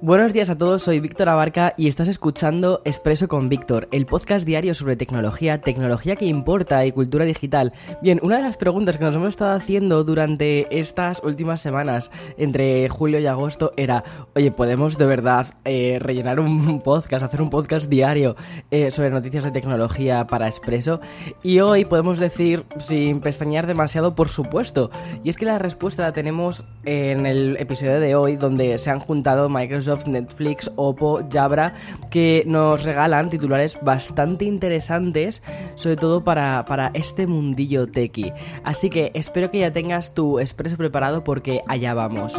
Buenos días a todos, soy Víctor Abarca y estás escuchando Expreso con Víctor, el podcast diario sobre tecnología, tecnología que importa y cultura digital. Bien, una de las preguntas que nos hemos estado haciendo durante estas últimas semanas, entre julio y agosto, era, oye, ¿podemos de verdad eh, rellenar un podcast, hacer un podcast diario eh, sobre noticias de tecnología para Expreso? Y hoy podemos decir, sin pestañear demasiado, por supuesto. Y es que la respuesta la tenemos en el episodio de hoy, donde se han juntado Microsoft Netflix, Oppo, Jabra, que nos regalan titulares bastante interesantes, sobre todo para, para este mundillo tequi. Así que espero que ya tengas tu expreso preparado porque allá vamos.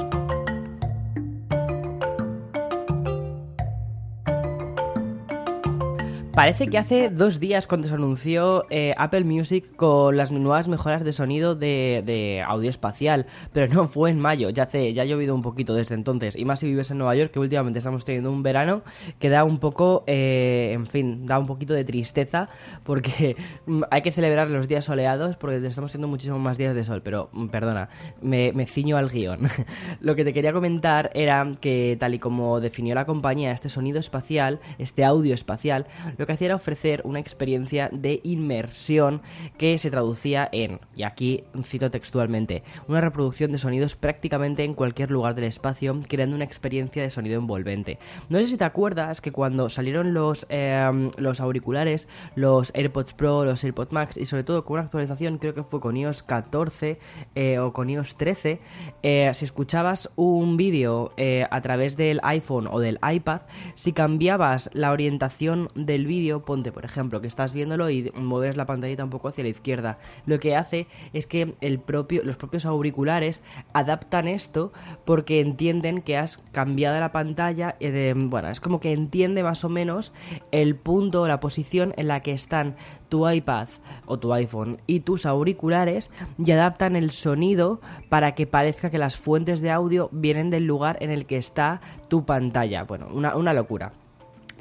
Parece que hace dos días cuando se anunció eh, Apple Music con las nuevas mejoras de sonido de, audio espacial, pero no fue en mayo, ya hace, ya ha llovido un poquito desde entonces, y más si vives en Nueva York, que últimamente estamos teniendo un verano que da un poco, eh, en fin, da un poquito de tristeza, porque mm, hay que celebrar los días soleados, porque estamos teniendo muchísimos más días de sol, pero mm, perdona, me, ciño al guion. Lo que te quería comentar era que tal y como definió la compañía este sonido espacial, este audio espacial, lo que hacía era ofrecer una experiencia de inmersión que se traducía en, y aquí cito textualmente, una reproducción de sonidos prácticamente en cualquier lugar del espacio, creando una experiencia de sonido envolvente. No sé si te acuerdas que cuando salieron los, em, los auriculares, los AirPods Pro, los AirPods Max, y sobre todo con una actualización, creo que fue con iOS 14 eh, o con iOS 13, eh, si escuchabas un vídeo eh, a través del iPhone o del iPad, si cambiabas la orientación del vídeo, ponte por ejemplo que estás viéndolo y mueves la pantallita un poco hacia la izquierda. Lo que hace es que el propio, los propios auriculares adaptan esto porque entienden que has cambiado la pantalla. Eh, bueno, es como que entiende más o menos el punto, la posición en la que están tu iPad o tu iPhone y tus auriculares y adaptan el sonido para que parezca que las fuentes de audio vienen del lugar en el que está tu pantalla. Bueno, una locura.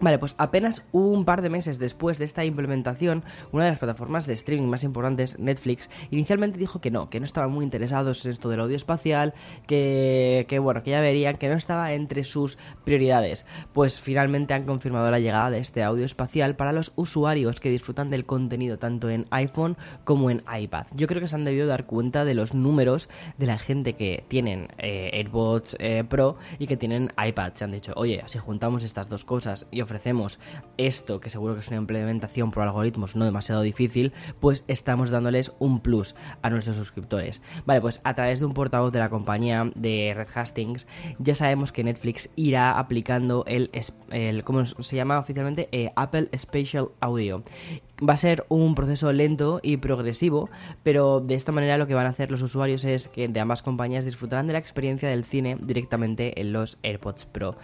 Vale, pues apenas un par de meses después de esta implementación, una de las plataformas de streaming más importantes, Netflix, inicialmente dijo que no, que no estaban muy interesados en esto del audio espacial, que, que bueno, que ya verían que no estaba entre sus prioridades. Pues finalmente han confirmado la llegada de este audio espacial para los usuarios que disfrutan del contenido tanto en iPhone como en iPad. Yo creo que se han debido dar cuenta de los números de la gente que tienen eh, AirPods eh, Pro y que tienen iPad. Se han dicho, oye, si juntamos estas dos cosas y ofrecemos esto, que seguro que es una implementación por algoritmos no demasiado difícil, pues estamos dándoles un plus a nuestros suscriptores. Vale, pues a través de un portavoz de la compañía de Red Hastings, ya sabemos que Netflix irá aplicando el, el ¿cómo se llama oficialmente? Eh, Apple Spatial Audio va a ser un proceso lento y progresivo, pero de esta manera lo que van a hacer los usuarios es que de ambas compañías disfrutarán de la experiencia del cine directamente en los AirPods Pro.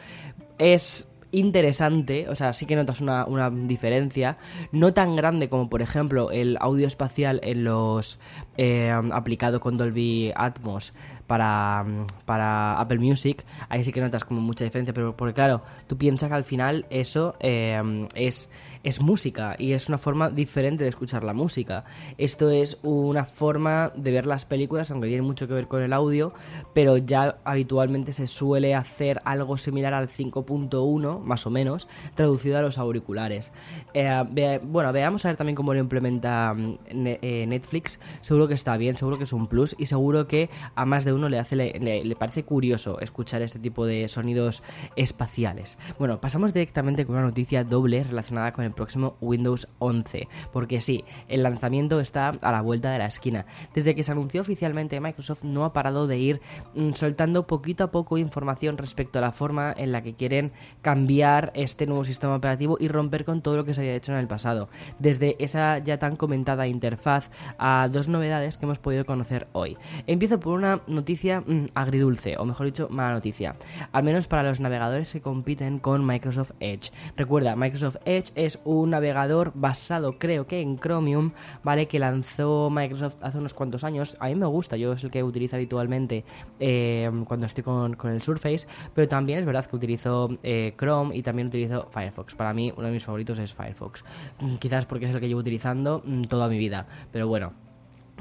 Es interesante, o sea, sí que notas una, diferencia, no tan grande como por ejemplo el audio espacial en los eh, aplicado con Dolby Atmos para, para Apple Music, ahí sí que notas como mucha diferencia, pero porque claro, tú piensas que al final eso eh, es es música y es una forma diferente de escuchar la música. Esto es una forma de ver las películas, aunque tiene mucho que ver con el audio, pero ya habitualmente se suele hacer algo similar al 5.1, más o menos, traducido a los auriculares. Eh, bueno, veamos a ver también cómo lo implementa mm, eh, Netflix. Seguro que está bien, seguro que es un plus y seguro que a más de uno le, hace, le parece curioso escuchar este tipo de sonidos espaciales. Bueno, pasamos directamente con una noticia doble relacionada con el próximo Windows 11. Porque sí, el lanzamiento está a la vuelta de la esquina. Desde que se anunció oficialmente, Microsoft no ha parado de ir mm, soltando poquito a poco información respecto a la forma en la que quieren cambiar este nuevo sistema operativo y romper con todo lo que se había hecho en el pasado. Desde esa ya tan comentada interfaz a dos novedades que hemos podido conocer hoy. Empiezo por una noticia mm, agridulce, o mejor dicho, mala noticia. Al menos para los navegadores que compiten con Microsoft Edge. Recuerda, Microsoft Edge es un navegador basado, creo que en Chromium, ¿vale? Que lanzó Microsoft hace unos cuantos años. A mí me gusta, yo es el que utilizo habitualmente eh, cuando estoy con, el Surface, pero también es verdad que utilizo eh, Chrome y también utilizo Firefox. Para mí, uno de mis favoritos es Firefox. Mm, quizás porque es el que llevo utilizando mm, toda mi vida, pero bueno.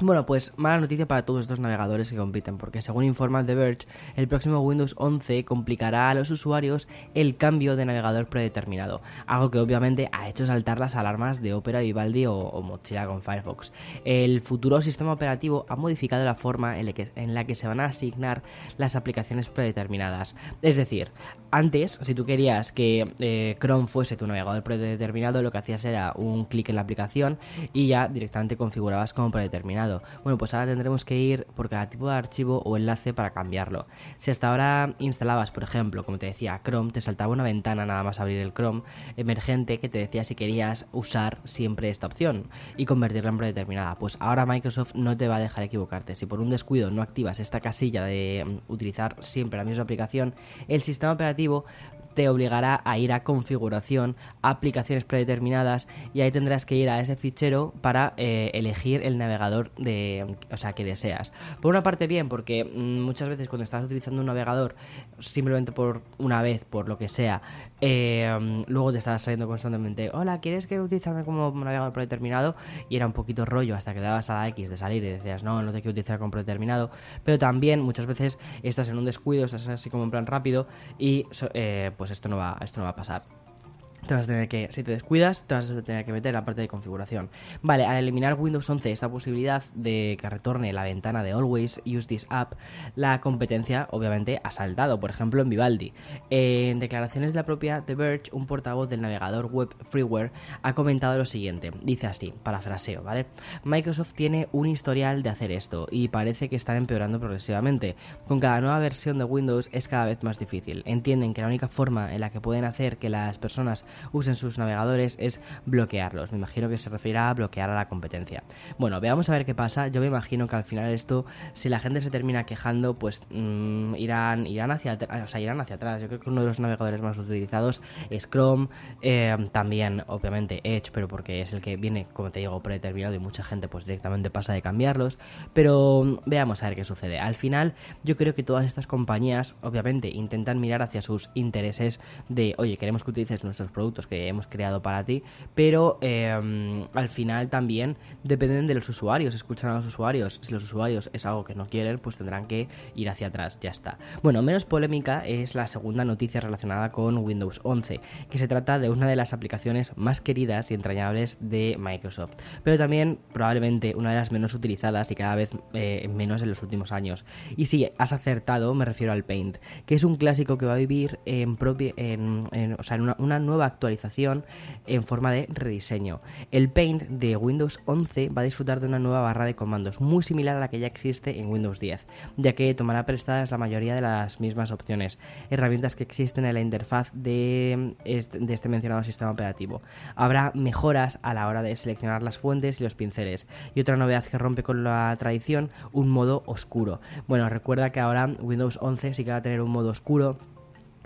Bueno, pues mala noticia para todos estos navegadores que compiten, porque según informa The Verge, el próximo Windows 11 complicará a los usuarios el cambio de navegador predeterminado, algo que obviamente ha hecho saltar las alarmas de Opera, Vivaldi o, o Mozilla con Firefox. El futuro sistema operativo ha modificado la forma en la, que, en la que se van a asignar las aplicaciones predeterminadas. Es decir, antes, si tú querías que eh, Chrome fuese tu navegador predeterminado, lo que hacías era un clic en la aplicación y ya directamente configurabas como predeterminado. Bueno, pues ahora tendremos que ir por cada tipo de archivo o enlace para cambiarlo. Si hasta ahora instalabas, por ejemplo, como te decía, Chrome, te saltaba una ventana nada más abrir el Chrome emergente que te decía si querías usar siempre esta opción y convertirla en predeterminada. Pues ahora Microsoft no te va a dejar equivocarte. Si por un descuido no activas esta casilla de mm, utilizar siempre la misma aplicación, el sistema operativo te obligará a ir a configuración, aplicaciones predeterminadas y ahí tendrás que ir a ese fichero para eh, elegir el navegador de, o sea, que deseas. Por una parte bien, porque mm, muchas veces cuando estás utilizando un navegador simplemente por una vez, por lo que sea, eh, luego te estás saliendo constantemente, hola, ¿quieres que utilizarme como navegador predeterminado? Y era un poquito rollo hasta que dabas a la X de salir y decías, no, no te quiero utilizar como predeterminado. Pero también muchas veces estás en un descuido, estás así como en plan rápido y eh, pues esto no va, esto no va a pasar te vas a tener que, si te descuidas, te vas a tener que meter la parte de configuración. Vale, al eliminar Windows 11 esta posibilidad de que retorne la ventana de Always Use This App, la competencia obviamente ha saltado, por ejemplo en Vivaldi. En declaraciones de la propia The Verge, un portavoz del navegador web Freeware ha comentado lo siguiente, dice así, parafraseo, ¿vale? Microsoft tiene un historial de hacer esto y parece que están empeorando progresivamente. Con cada nueva versión de Windows es cada vez más difícil. Entienden que la única forma en la que pueden hacer que las personas usen sus navegadores es bloquearlos. Me imagino que se refiere a bloquear a la competencia. Bueno, veamos a ver qué pasa. Yo me imagino que al final esto, si la gente se termina quejando, pues mm, irán, irán, hacia, o sea, irán hacia atrás. Yo creo que uno de los navegadores más utilizados es Chrome, eh, también obviamente Edge, pero porque es el que viene, como te digo, predeterminado y mucha gente pues directamente pasa de cambiarlos. Pero mm, veamos a ver qué sucede. Al final, yo creo que todas estas compañías, obviamente, intentan mirar hacia sus intereses de, oye, queremos que utilices nuestros productos que hemos creado para ti, pero em, al final también dependen de los usuarios, escuchan a los usuarios. Si los usuarios es algo que no quieren, pues tendrán que ir hacia atrás, ya está. Bueno, menos polémica es la segunda noticia relacionada con Windows 11, que se trata de una de las aplicaciones más queridas y entrañables de Microsoft, pero también probablemente una de las menos utilizadas y cada vez eh, menos en los últimos años. Y si has acertado, me refiero al Paint, que es un clásico que va a vivir en, propia, en, o sea, en una, una nueva actualización en forma de rediseño. El Paint de Windows 11 va a disfrutar de una nueva barra de comandos muy similar a la que ya existe en Windows 10, ya que tomará prestadas la mayoría de las mismas opciones, herramientas que existen en la interfaz de este, mencionado sistema operativo. Habrá mejoras a la hora de seleccionar las fuentes y los pinceles. Y otra novedad que rompe con la tradición, un modo oscuro. Bueno, recuerda que ahora Windows 11 sí que va a tener un modo oscuro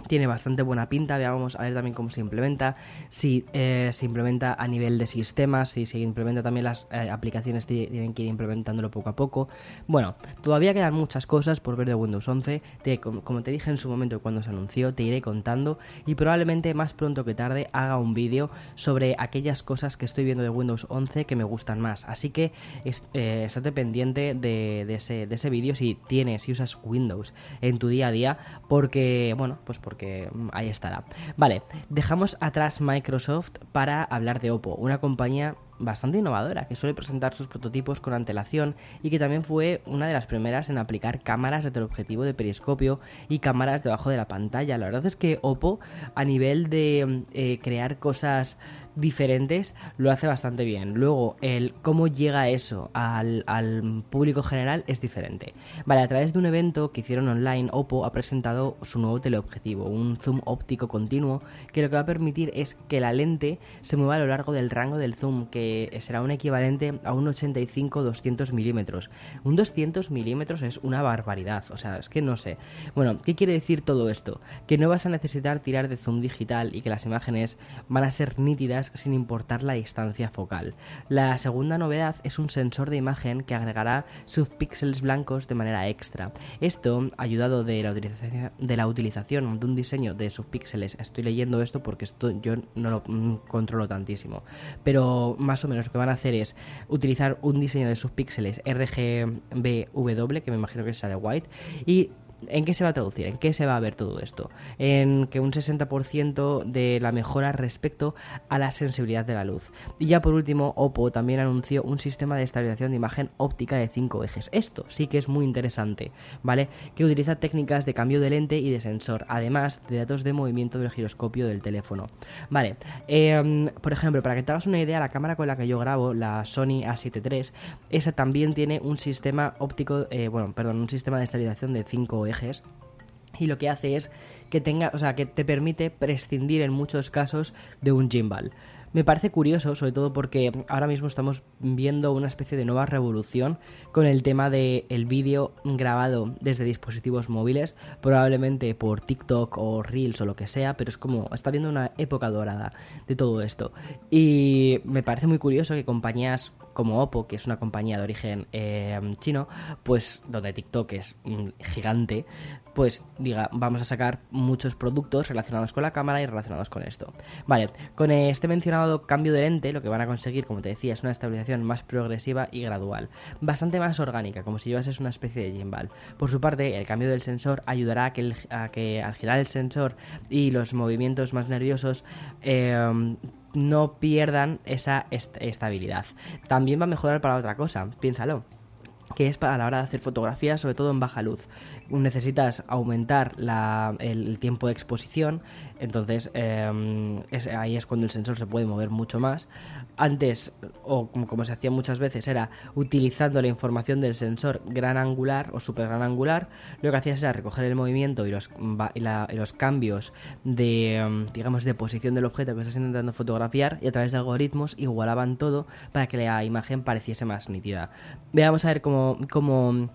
tiene bastante buena pinta, veamos a ver también cómo se implementa, si eh, se implementa a nivel de sistemas, si se implementa también las eh, aplicaciones tienen que ir implementándolo poco a poco. Bueno, todavía quedan muchas cosas por ver de Windows 11, como, te dije en su momento cuando se anunció, te iré contando y probablemente más pronto que tarde haga un vídeo sobre aquellas cosas que estoy viendo de Windows 11 que me gustan más, así que eh, estate pendiente de, ese, de ese vídeo si tienes, si usas Windows en tu día a día, porque, bueno, pues porque mm, ahí estará. Vale, dejamos atrás Microsoft para hablar de Oppo, una compañía bastante innovadora, que suele presentar sus prototipos con antelación y que también fue una de las primeras en aplicar cámaras de teleobjetivo de periscopio y cámaras debajo de la pantalla. La verdad es que Oppo, a nivel de eh, crear cosas diferentes lo hace bastante bien. Luego, el cómo llega eso al, al público general es diferente. Vale, a través de un evento que hicieron online, Oppo ha presentado su nuevo teleobjetivo, un zoom óptico continuo, que lo que va a permitir es que la lente se mueva a lo largo del rango del zoom, que será un equivalente a un 85-200 milímetros. Un 200 milímetros es una barbaridad, o sea, es que no sé. Bueno, ¿qué quiere decir todo esto? Que no vas a necesitar tirar de zoom digital y que las imágenes van a ser nítidas sin importar la distancia focal. La segunda novedad es un sensor de imagen que agregará subpíxeles blancos de manera extra. Esto, ayudado de la utilización de, la utilización de un diseño de subpíxeles, estoy leyendo esto porque esto yo no lo mm, controlo tantísimo, pero más o menos lo que van a hacer es utilizar un diseño de subpíxeles RGBW, que me imagino que sea de white, y ¿En qué se va a traducir? ¿En qué se va a ver todo esto? En que un 60% de la mejora respecto a la sensibilidad de la luz. Y ya por último, Oppo también anunció un sistema de estabilización de imagen óptica de 5 ejes. Esto sí que es muy interesante, ¿vale? Que utiliza técnicas de cambio de lente y de sensor, además de datos de movimiento del giroscopio del teléfono. Vale, em, por ejemplo, para que te hagas una idea, la cámara con la que yo grabo, la Sony A7 III, esa también tiene un sistema óptico, eh, bueno, perdón, un sistema de estabilización de 5 ejes y lo que hace es que tenga, o sea, que te permite prescindir en muchos casos de un gimbal. Me parece curioso, sobre todo porque ahora mismo estamos viendo una especie de nueva revolución con el tema del el vídeo grabado desde dispositivos móviles, probablemente por TikTok o Reels o lo que sea, pero es como está viendo una época dorada de todo esto. Y me parece muy curioso que compañías como Oppo, que es una compañía de origen eh, chino, pues donde TikTok es gigante, pues diga, vamos a sacar muchos productos relacionados con la cámara y relacionados con esto. Vale, con este mencionado cambio de lente, lo que van a conseguir, como te decía, es una estabilización más progresiva y gradual, bastante más orgánica, como si llevases una especie de gimbal. Por su parte, el cambio del sensor ayudará a que, a que al girar el sensor y los movimientos más nerviosos eh, no pierdan esa estabilidad. También va a mejorar para otra cosa, piénsalo que es para la hora de hacer fotografías, sobre todo en baja luz. Necesitas aumentar el, tiempo de exposición, entonces em, ahí es cuando el sensor se puede mover mucho más. Antes, o como, se hacía muchas veces, era utilizando la información del sensor gran angular o super gran angular, lo que hacías era recoger el movimiento y los, cambios de, em, digamos, de posición del objeto que estás intentando fotografiar y a través de algoritmos igualaban todo para que la imagen pareciese más nítida. Veamos a ver cómo cómo,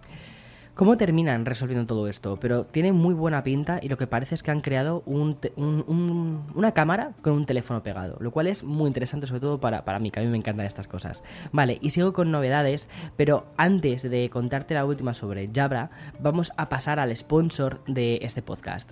cómo, terminan resolviendo todo esto. Pero tiene muy buena pinta y lo que parece es que han creado una cámara con un teléfono pegado, lo cual es muy interesante, sobre todo para, para mí, que a mí me encantan estas cosas. Vale, y sigo con novedades, pero antes de contarte la última sobre Jabra, vamos a pasar al sponsor de este podcast.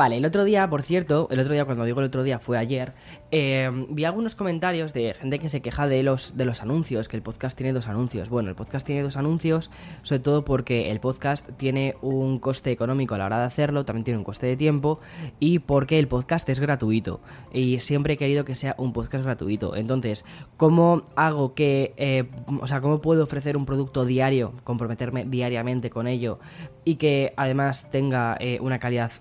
Vale, el otro día, por cierto, el otro día, cuando digo el otro día, fue ayer, eh, vi algunos comentarios de gente que se queja de los, de los anuncios, que el podcast tiene dos anuncios. Bueno, el podcast tiene dos anuncios, sobre todo porque el podcast tiene un coste económico a la hora de hacerlo, también tiene un coste de tiempo, y porque el podcast es gratuito. Y siempre he querido que sea un podcast gratuito. Entonces, ¿cómo hago que, eh, o sea, cómo puedo ofrecer un producto diario, comprometerme diariamente con ello, y que además tenga eh, una calidad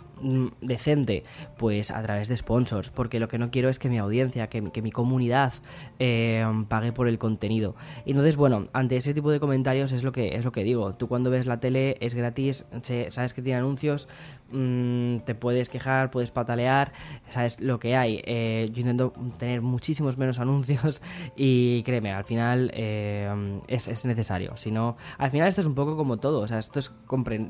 decente, pues a través de sponsors, porque lo que no quiero es que mi audiencia, que, mi comunidad eh, pague por el contenido. Entonces, bueno, ante ese tipo de comentarios es lo que es lo que digo. Tú cuando ves la tele es gratis, sabes que tiene anuncios, mm, te puedes quejar, puedes patalear, sabes lo que hay. Eh, yo intento tener muchísimos menos anuncios y créeme, al final es, es, necesario. Si no, al final esto es un poco como todo, o sea, esto es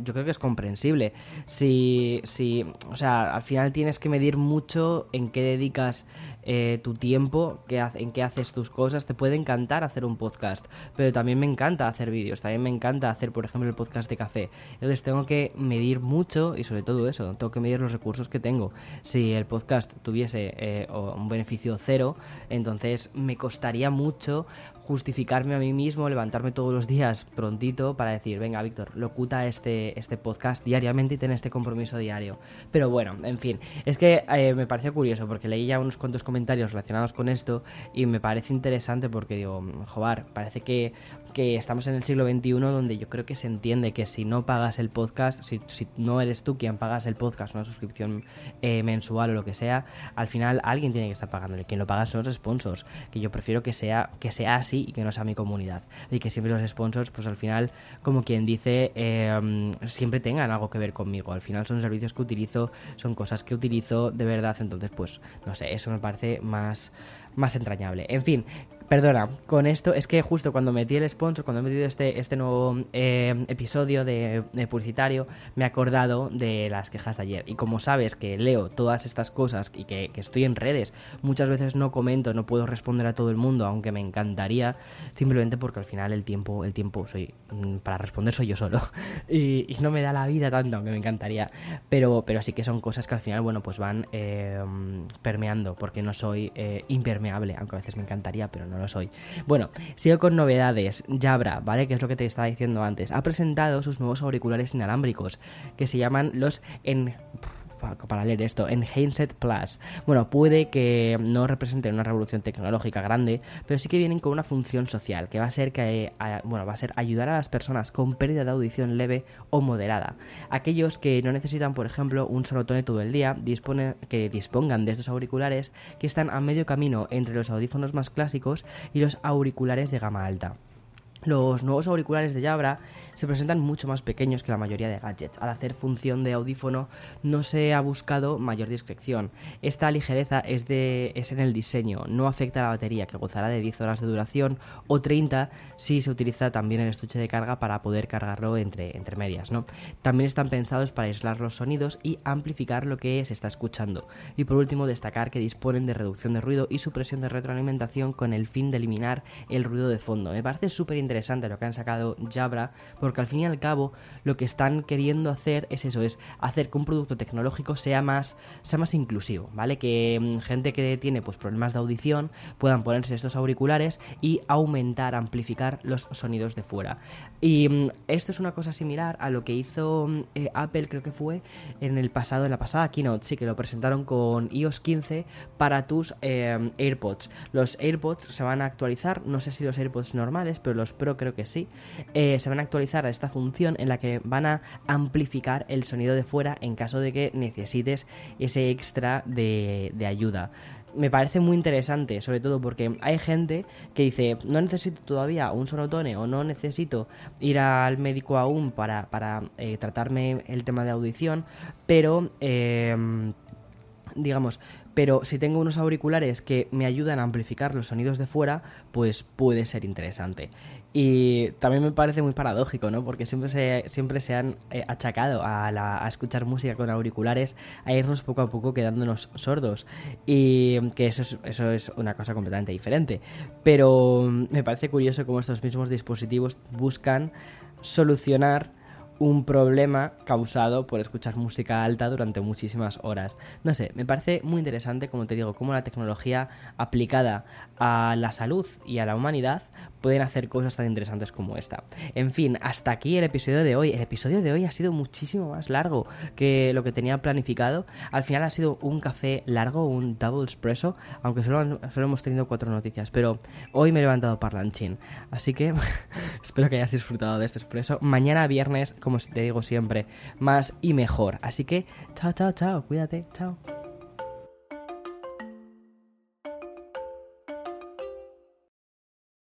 yo creo que es comprensible. Si, si, o sea, al final tienes que medir mucho en qué dedicas eh, tu tiempo, que en qué haces tus cosas. Te puede encantar hacer un podcast, pero también me encanta hacer vídeos, también me encanta hacer, por ejemplo, el podcast de café. Entonces tengo que medir mucho y sobre todo eso, tengo que medir los recursos que tengo. Si el podcast tuviese eh, un beneficio cero, entonces me costaría mucho justificarme a mí mismo, levantarme todos los días prontito para decir, venga Víctor, locuta este, este podcast diariamente y ten este compromiso diario. Pero bueno, en fin, es que eh, me pareció curioso porque leí ya unos cuantos comentarios relacionados con esto y me parece interesante porque digo, joder, parece que, que estamos en el siglo XXI donde yo creo que se entiende que si no pagas el podcast, si, no eres tú quien pagas el podcast, una suscripción eh, mensual o lo que sea, al final alguien tiene que estar pagándole. Quien lo paga son los sponsors, que yo prefiero que sea, que sea así y que no sea mi comunidad. Y que siempre los sponsors, pues al final, como quien dice, em, siempre tengan algo que ver conmigo. Al final son servicios que utilizo, son cosas que utilizo de verdad. Entonces, pues, no sé, eso me parece más, más entrañable. En fin, Perdona, con esto es que justo cuando metí el sponsor, cuando he metido este, este nuevo eh, episodio de, publicitario, me he acordado de las quejas de ayer. Y como sabes que leo todas estas cosas y que, estoy en redes, muchas veces no comento, no puedo responder a todo el mundo, aunque me encantaría, simplemente porque al final el tiempo, el tiempo soy mm, para responder soy yo solo. y, no me da la vida tanto, aunque me encantaría. Pero, pero sí que son cosas que al final, bueno, pues van eh, permeando, porque no soy eh, impermeable, aunque a veces me encantaría, pero no soy. Bueno, sigo con novedades. Jabra, ¿vale? Que es lo que te estaba diciendo antes. Ha presentado sus nuevos auriculares inalámbricos, que se llaman los en para leer esto, en Handset Plus. Bueno, puede que no representen una revolución tecnológica grande, pero sí que vienen con una función social, que va a ser que eh, bueno, va a ser ayudar a las personas con pérdida de audición leve o moderada. Aquellos que no necesitan, por ejemplo, un sonotone todo el día, dispone, que dispongan de estos auriculares que están a medio camino entre los audífonos más clásicos y los auriculares de gama alta. Los nuevos auriculares de Jabra se presentan mucho más pequeños que la mayoría de gadgets. Al hacer función de audífono no se ha buscado mayor discreción. Esta ligereza es, de, es en el diseño, no afecta a la batería que gozará de 10 horas de duración o 30 si se utiliza también el estuche de carga para poder cargarlo entre, entre medias. ¿no? También están pensados para aislar los sonidos y amplificar lo que se está escuchando. Y por último destacar que disponen de reducción de ruido y supresión de retroalimentación con el fin de eliminar el ruido de fondo. Me parece súper interesante lo que han sacado Jabra, porque al fin y al cabo lo que están queriendo hacer es eso, es hacer que un producto tecnológico sea más, sea más inclusivo, ¿vale? Que mm, gente que tiene pues problemas de audición puedan ponerse estos auriculares y aumentar, amplificar los sonidos de fuera. Y mm, esto es una cosa similar a lo que hizo mm, eh, Apple, creo que fue en el pasado, en la pasada keynote, sí que lo presentaron con iOS 15 para tus eh, AirPods. Los AirPods se van a actualizar, no sé si los AirPods normales, pero los Pro creo que sí, eh, se van a actualizar a esta función en la que van a amplificar el sonido de fuera en caso de que necesites ese extra de, ayuda me parece muy interesante, sobre todo porque hay gente que dice, no necesito todavía un sonotone o no necesito ir al médico aún para, para eh, tratarme el tema de audición, pero... Em, digamos, pero si tengo unos auriculares que me ayudan a amplificar los sonidos de fuera, pues puede ser interesante. Y también me parece muy paradójico, ¿no? Porque siempre se, siempre se han eh, achacado a, escuchar música con auriculares, a irnos poco a poco quedándonos sordos. Y que eso es, eso es una cosa completamente diferente. Pero me parece curioso cómo estos mismos dispositivos buscan solucionar un problema causado por escuchar música alta durante muchísimas horas. No sé, me parece muy interesante, como te digo, cómo la tecnología aplicada a la salud y a la humanidad pueden hacer cosas tan interesantes como esta. En fin, hasta aquí el episodio de hoy. El episodio de hoy ha sido muchísimo más largo que lo que tenía planificado. Al final ha sido un café largo, un double espresso, aunque solo, solo hemos tenido cuatro noticias, pero hoy me he levantado parlanchín. Así que espero que hayas disfrutado de este espresso. Mañana viernes como te digo siempre, más y mejor. Así que, chao, chao, chao, cuídate, chao.